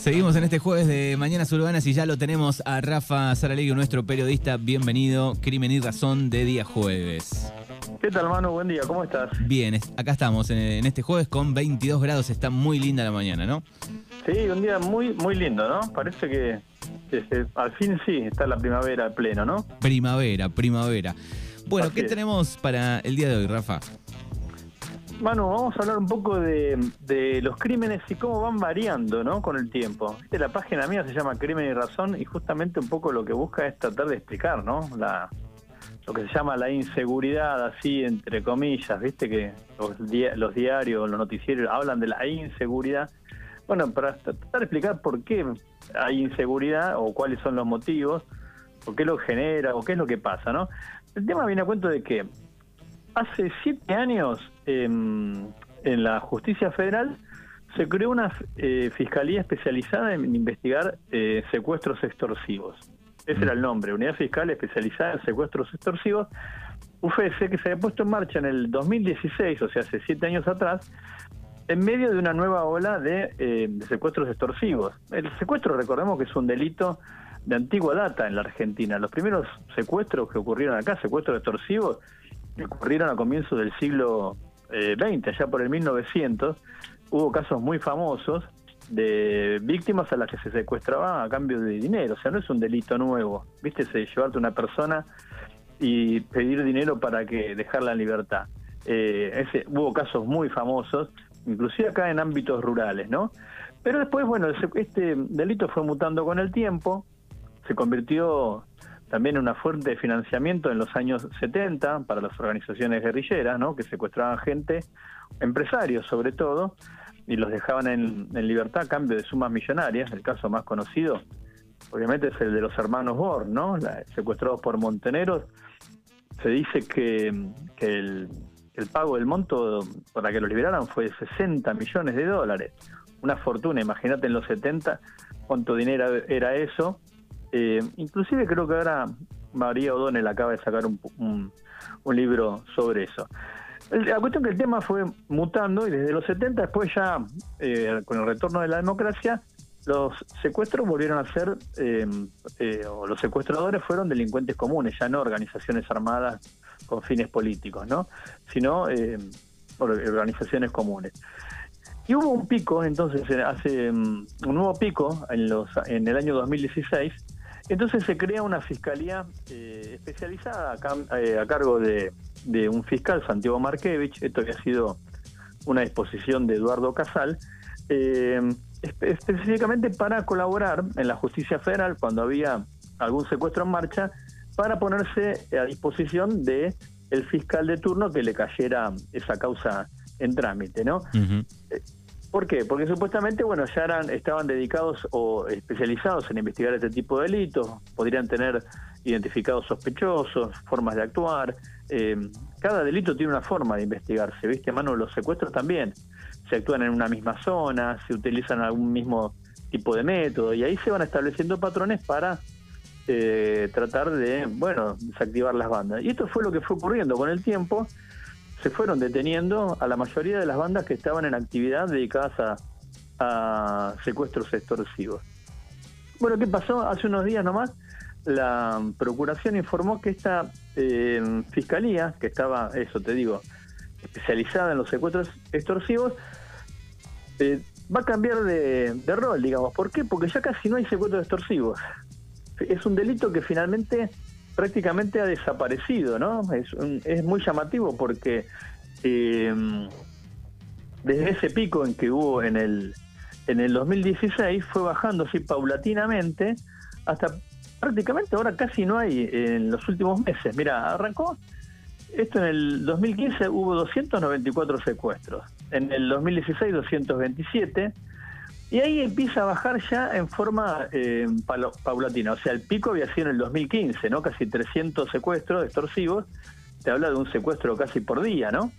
Seguimos en este jueves de Mañanas Urbanas y ya lo tenemos a Rafa Saralegui, nuestro periodista. Bienvenido, Crimen y Razón de día jueves. ¿Qué tal, hermano? Buen día, ¿cómo estás? Bien, acá estamos en este jueves con 22 grados, está muy linda la mañana, ¿no? Sí, un día muy muy lindo, ¿no? Parece que, al fin sí, está la primavera al pleno, ¿no? Primavera, primavera. Bueno, ¿qué tenemos para el día de hoy, Rafa? Manu, vamos a hablar un poco de, los crímenes y cómo van variando ¿no? con el tiempo. La página mía se llama Crimen y Razón y justamente un poco lo que busca es tratar de explicar ¿no? la, lo que se llama la inseguridad, así entre comillas, viste que los, los diarios, los noticieros hablan de la inseguridad. Bueno, para tratar de explicar por qué hay inseguridad o cuáles son los motivos, por qué lo genera o qué es lo que pasa, ¿no? El tema viene a cuento de que hace siete años em, en la justicia federal se creó una eh, fiscalía especializada en investigar eh, secuestros extorsivos. Ese era el nombre, Unidad Fiscal Especializada en Secuestros Extorsivos, UFS, que se había puesto en marcha en el 2016, o sea, hace siete años atrás, en medio de una nueva ola eh, de secuestros extorsivos. El secuestro, recordemos que es un delito de antigua data en la Argentina. Los primeros secuestros que ocurrieron acá, secuestros extorsivos, ocurrieron a comienzos del siglo XX, eh, allá por el 1900, hubo casos muy famosos de víctimas a las que se secuestraba a cambio de dinero, o sea, no es un delito nuevo, viste, se llevarte una persona y pedir dinero para que dejarla en libertad. Eh, ese, hubo casos muy famosos, inclusive acá en ámbitos rurales, ¿no? Pero después, bueno, este delito fue mutando con el tiempo, se convirtió también una fuente de financiamiento en los años 70 para las organizaciones guerrilleras, ¿no? que secuestraban gente, empresarios sobre todo, y los dejaban en, libertad a cambio de sumas millonarias. El caso más conocido, obviamente, es el de los hermanos Born, ¿no? secuestrados por monteneros. Se dice que, el, el pago del monto para que los liberaran fue de 60 millones de dólares. Una fortuna, imagínate en los 70 cuánto dinero era eso eh, inclusive creo que ahora María O'Donnell acaba de sacar un, libro sobre eso. La cuestión que el tema fue mutando y desde los 70 después ya, eh, con el retorno de la democracia, los secuestros volvieron a ser, eh, o los secuestradores fueron delincuentes comunes, ya no organizaciones armadas con fines políticos, ¿no? sino organizaciones comunes. Y hubo un pico, entonces, hace mm, un nuevo pico en, los, en el año 2016, entonces se crea una fiscalía eh, especializada eh, a, cargo de, un fiscal, Santiago Markevich, esto había sido una disposición de Eduardo Casal, eh, específicamente para colaborar en la justicia federal cuando había algún secuestro en marcha, para ponerse a disposición de el fiscal de turno que le cayera esa causa en trámite, ¿no? ¿Por qué? Porque supuestamente, bueno, ya eran, estaban dedicados o especializados en investigar este tipo de delitos, podrían tener identificados sospechosos, formas de actuar. Eh, cada delito tiene una forma de investigarse, ¿viste? Mano, los secuestros también. Se actúan en una misma zona, se utilizan algún mismo tipo de método y ahí se van estableciendo patrones para eh, tratar de, bueno, desactivar las bandas. Y esto fue lo que fue ocurriendo con el tiempo se fueron deteniendo a la mayoría de las bandas que estaban en actividad dedicadas a, secuestros extorsivos. Bueno, ¿qué pasó? Hace unos días nomás la Procuración informó que esta eh, fiscalía, que estaba, eso te digo, especializada en los secuestros extorsivos, eh, va a cambiar de, de, rol, digamos. ¿Por qué? Porque ya casi no hay secuestros extorsivos. Es un delito que finalmente prácticamente ha desaparecido, ¿no? Es, es muy llamativo porque eh, desde ese pico en que hubo en el, en el 2016 fue bajando así paulatinamente hasta prácticamente ahora casi no hay en los últimos meses. Mira, arrancó esto en el 2015 hubo 294 secuestros, en el 2016 227 y ahí empieza a bajar ya en forma eh, paulatina. O sea, el pico había sido en el 2015, ¿no? Casi 300 secuestros extorsivos. Te habla de un secuestro casi por día, ¿no?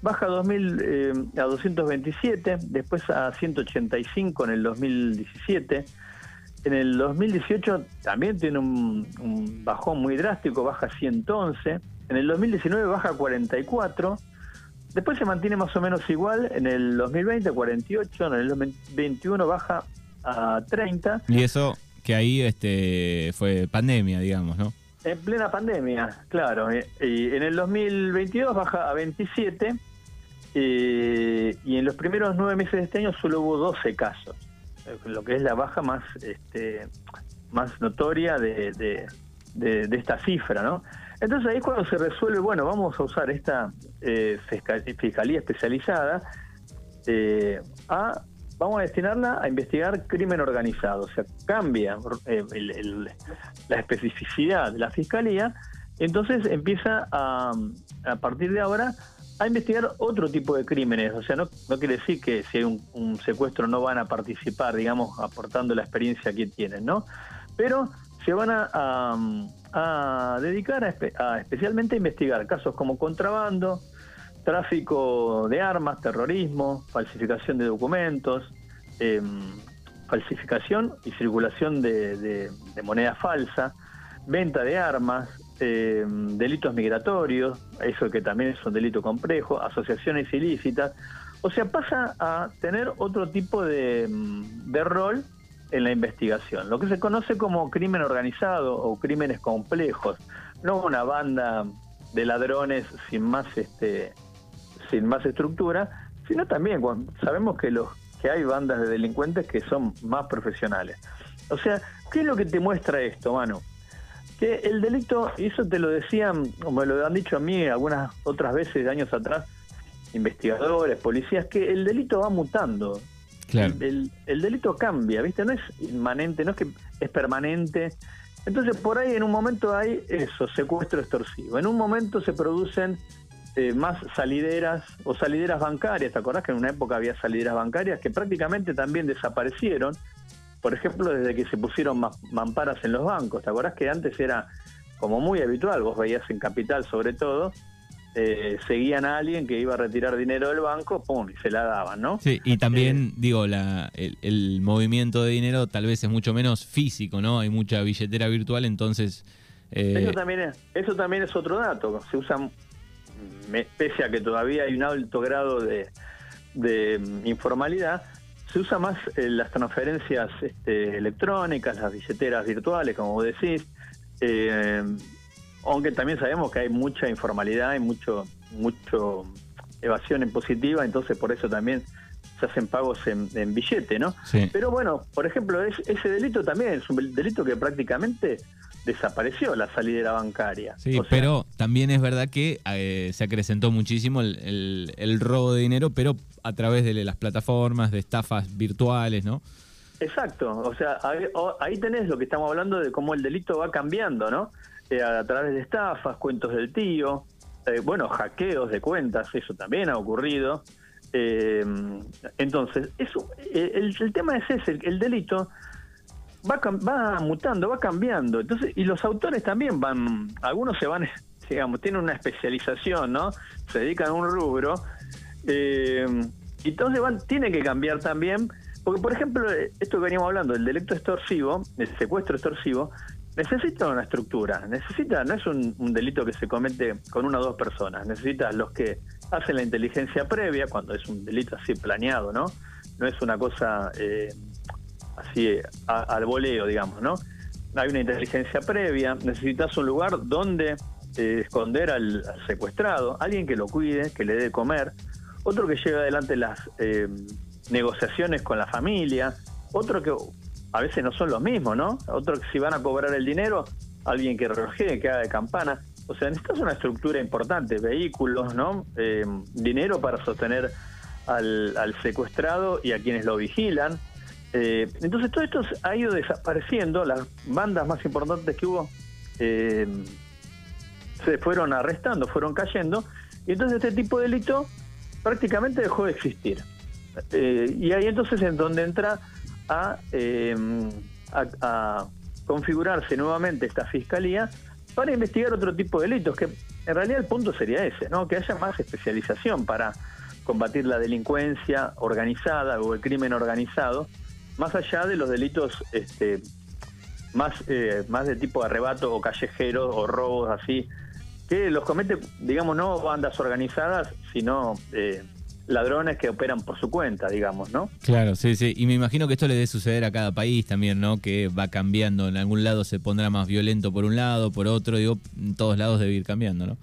Baja a, 2000, eh, a 227, después a 185 en el 2017. En el 2018 también tiene un, un bajón muy drástico, baja a 111. En el 2019 baja a 44 Después se mantiene más o menos igual en el 2020, 48, en el 2021 baja a 30. Y eso que ahí este fue pandemia, digamos, ¿no? En plena pandemia, claro. Y en el 2022 baja a 27 eh, y en los primeros nueve meses de este año solo hubo 12 casos, eh, lo que es la baja más este, más notoria de, de, esta cifra, ¿no? Entonces ahí es cuando se resuelve, bueno, vamos a usar esta fiscalía especializada a vamos a destinarla a investigar crimen organizado. O sea, cambia eh, la especificidad de la fiscalía, entonces empieza a, a partir de ahora a investigar otro tipo de crímenes. O sea, no, no quiere decir que si hay un, secuestro no van a participar, digamos, aportando la experiencia que tienen, ¿no? Pero se van a, dedicar a, especialmente a investigar casos como contrabando, tráfico de armas, terrorismo, falsificación de documentos, em, falsificación y circulación de, moneda falsa, venta de armas, em, delitos migratorios, eso que también es un delito complejo, asociaciones ilícitas. O sea, pasa a tener otro tipo de, em, de rol en la investigación, lo que se conoce como crimen organizado o crímenes complejos, no una banda de ladrones sin más este sin más estructura, sino también cuando sabemos que los que hay bandas de delincuentes que son más profesionales. O sea, ¿qué es lo que te muestra esto, mano? Que el delito, y eso te lo decían, como lo han dicho a mí algunas otras veces, años atrás, investigadores, policías, que el delito va mutando. El, delito cambia, ¿viste? No es inmanente, no es que es permanente. Entonces, por ahí en un momento hay eso, secuestro extorsivo. En un momento se producen eh, más salideras o salideras bancarias. ¿Te acordás que en una época había salideras bancarias que prácticamente también desaparecieron? Por ejemplo, desde que se pusieron mamparas en los bancos. ¿Te acordás que antes era como muy habitual? Vos veías en Capital sobre todo. Eh, seguían a alguien que iba a retirar dinero del banco, ¡pum! y se la daban, ¿no? Sí, y también, eh, digo, la, el, movimiento de dinero tal vez es mucho menos físico, ¿no? Hay mucha billetera virtual, entonces... Eso, también es, eso también es otro dato. Se usan pese a que todavía hay un alto grado de, mm, informalidad, se usa más eh, las transferencias este, electrónicas, las billeteras virtuales, como vos decís, eh, aunque también sabemos que hay mucha informalidad y mucho, mucho evasión en positiva, entonces por eso también se hacen pagos en, billete, ¿no? Pero bueno, por ejemplo, ese delito también es un delito que prácticamente desapareció la salida bancaria. Sí, pero también es verdad que eh, se acrecentó muchísimo el, el, robo de dinero, pero a través de las plataformas, de estafas virtuales, ¿no? Exacto, o sea, ahí tenés lo que estamos hablando de cómo el delito va cambiando, ¿no? Eh, a través de estafas, cuentos del tío, eh, bueno, hackeos de cuentas, eso también ha ocurrido. entonces, eso, el, el, tema es ese, el delito va, va mutando, va cambiando. Entonces, y los autores también van, algunos se van, digamos, tienen una especialización, ¿no? Se dedican a un rubro. Eh, entonces van, tiene que cambiar también, porque por ejemplo, esto que veníamos hablando, el delito extorsivo, el secuestro extorsivo, necesita una estructura, necesita, no es un, delito que se comete con una o dos personas, necesita los que hacen la inteligencia previa, cuando es un delito así planeado, ¿no? No es una cosa eh, así al voleo, digamos, ¿no? Hay una inteligencia previa, necesitas un lugar donde eh, esconder al, secuestrado, alguien que lo cuide, que le dé comer, otro que lleve adelante las eh, negociaciones con la familia, otro que a veces no son los mismos, ¿no? Otro que si van a cobrar el dinero, alguien que relojee, que haga de campana. O sea, necesitas una estructura importante, vehículos, ¿no? Eh, dinero para sostener al, al secuestrado y a quienes lo vigilan. Eh, entonces todo esto ha ido desapareciendo, las bandas más importantes que hubo eh, se fueron arrestando, fueron cayendo, y entonces este tipo de delito prácticamente dejó de existir. Eh, y ahí entonces es donde entra a, a, configurarse nuevamente esta fiscalía para investigar otro tipo de delitos, que en realidad el punto sería ese, ¿no? que haya más especialización para combatir la delincuencia organizada o el crimen organizado, más allá de los delitos este, más, eh, más de tipo arrebato o callejero o robos así, que los comete, digamos, no bandas organizadas, sino eh, ladrones que operan por su cuenta, digamos, ¿no? Claro, sí, sí. Y me imagino que esto le debe suceder a cada país también, ¿no? Que va cambiando. En algún lado se pondrá más violento por un lado, por otro. Digo, en todos lados debe ir cambiando, ¿no?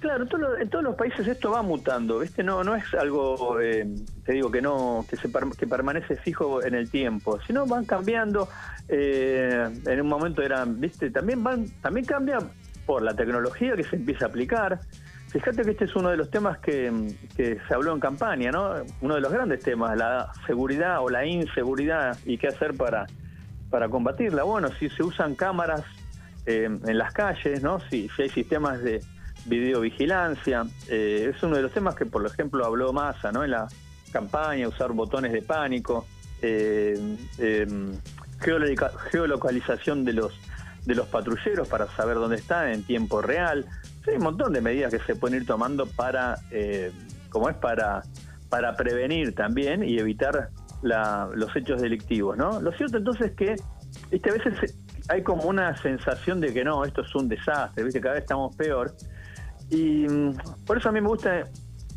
Claro, en todos los países esto va mutando, ¿viste? No, no es algo, eh, te digo, que no que, se que permanece fijo en el tiempo, sino van cambiando. Eh, en un momento eran, ¿viste? También van, también cambia por la tecnología que se empieza a aplicar. Fíjate que este es uno de los temas que, se habló en campaña, ¿no? Uno de los grandes temas, la seguridad o la inseguridad y qué hacer para, para combatirla. Bueno, si se usan cámaras eh, en las calles, ¿no? Si, si hay sistemas de videovigilancia. Eh, es uno de los temas que, por ejemplo, habló Massa ¿no? en la campaña, usar botones de pánico, eh, em, geolocalización de los, de los patrulleros para saber dónde están en tiempo real. Hay un montón de medidas que se pueden ir tomando para, eh, como es, para, para prevenir también y evitar los hechos delictivos. ¿no? Lo cierto entonces es que este, a veces hay como una sensación de que no, esto es un desastre, ¿viste? cada vez estamos peor. Y mm, por eso a mí me gusta,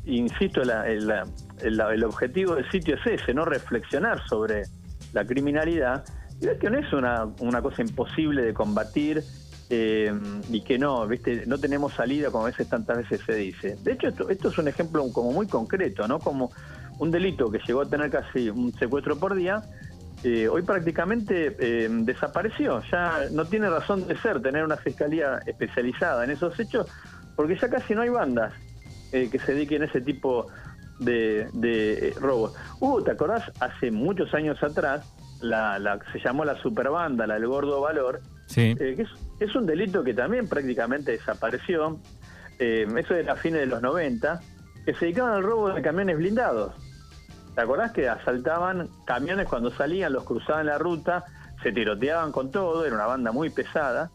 insisto, el, objetivo del sitio es ese, no reflexionar sobre la criminalidad y ver que no es una, una cosa imposible de combatir eh, y que no, viste, no tenemos salida como a veces tantas veces se dice. De hecho, esto, esto es un ejemplo como muy concreto, ¿no? Como un delito que llegó a tener casi un secuestro por día, eh, hoy prácticamente eh, desapareció, ya no tiene razón de ser tener una fiscalía especializada en esos hechos, porque ya casi no hay bandas eh, que se dediquen a ese tipo de, de eh, robos. Hubo, ¿te acordás? Hace muchos años atrás, la, la se llamó la superbanda, la del gordo valor, sí. Que es, es, un delito que también prácticamente desapareció, eso de la fines de los 90, que se dedicaban al robo de camiones blindados. ¿Te acordás que asaltaban camiones cuando salían, los cruzaban la ruta, se tiroteaban con todo, era una banda muy pesada?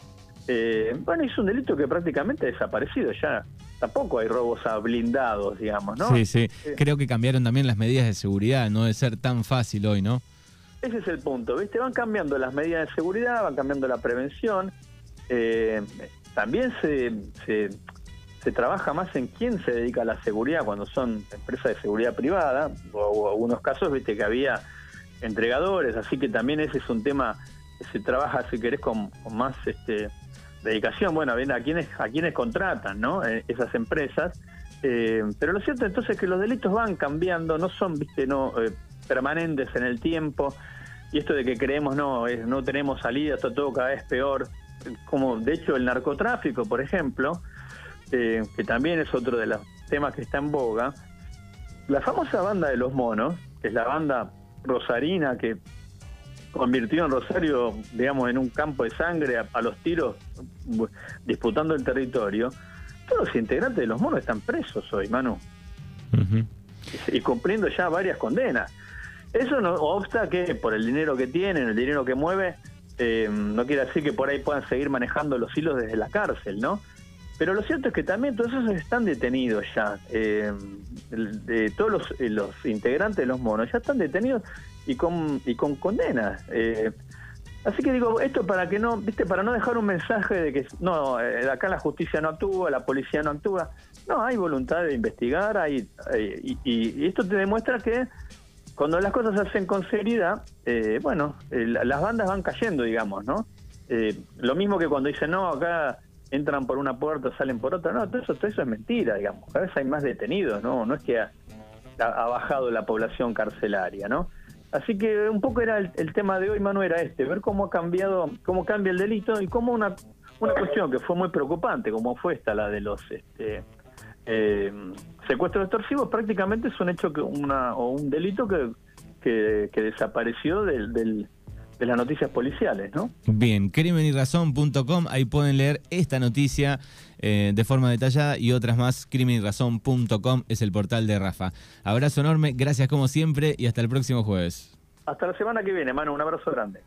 Eh, bueno, es un delito que prácticamente ha desaparecido ya. Tampoco hay robos a blindados, digamos, ¿no? Sí, sí. Eh, Creo que cambiaron también las medidas de seguridad, no de ser tan fácil hoy, ¿no? Ese es el punto, ¿viste? Van cambiando las medidas de seguridad, van cambiando la prevención. Eh, también se, se, trabaja más en quién se dedica a la seguridad cuando son empresas de seguridad privada, o, algunos casos, viste, que había entregadores, así que también ese es un tema que se trabaja, si querés, con, más este dedicación, bueno, a quienes a quienes contratan, ¿no? Eh, esas empresas. Eh, pero lo cierto entonces es que los delitos van cambiando, no son, viste, no eh, permanentes en el tiempo. Y esto de que creemos no no tenemos salida, está todo cada vez peor. Como de hecho el narcotráfico, por ejemplo, que también es otro de los temas que está en boga. La famosa banda de los monos, que es la banda rosarina que convirtió en Rosario, digamos, en un campo de sangre a, los tiros, disputando el territorio. Todos los integrantes de los monos están presos hoy, Manu. y, cumpliendo ya varias condenas. Eso no obsta que por el dinero que tienen, el dinero que mueve, eh, no quiere decir que por ahí puedan seguir manejando los hilos desde la cárcel, ¿no? Pero lo cierto es que también todos esos están detenidos ya. Eh, todos los, los, integrantes de los monos ya están detenidos y con, y con condenas. Eh, así que digo, esto para que no, viste, para no dejar un mensaje de que no, eh, acá la justicia no actúa, la policía no actúa. No, hay voluntad de investigar, hay, y, esto te demuestra que cuando las cosas se hacen con seriedad, eh, bueno, las bandas van cayendo, digamos, ¿no? lo mismo que cuando dicen, no, acá entran por una puerta, salen por otra, no, todo eso, todo eso es mentira, digamos. Cada vez hay más detenidos, ¿no? No es que ha bajado la población carcelaria, ¿no? Así que un poco era el, tema de hoy, Manu, era este, ver cómo ha cambiado, cómo cambia el delito y cómo una, una cuestión que fue muy preocupante, como fue esta, la de los este, eh, secuestros extorsivos, prácticamente es un hecho que una o un delito que, que, desapareció del, del, de las noticias policiales, ¿no? Bien, crimenyrazón.com, ahí pueden leer esta noticia eh, de forma detallada y otras más. Crimenyrazón.com es el portal de Rafa. Abrazo enorme, gracias como siempre y hasta el próximo jueves. Hasta la semana que viene, mano. Un abrazo grande.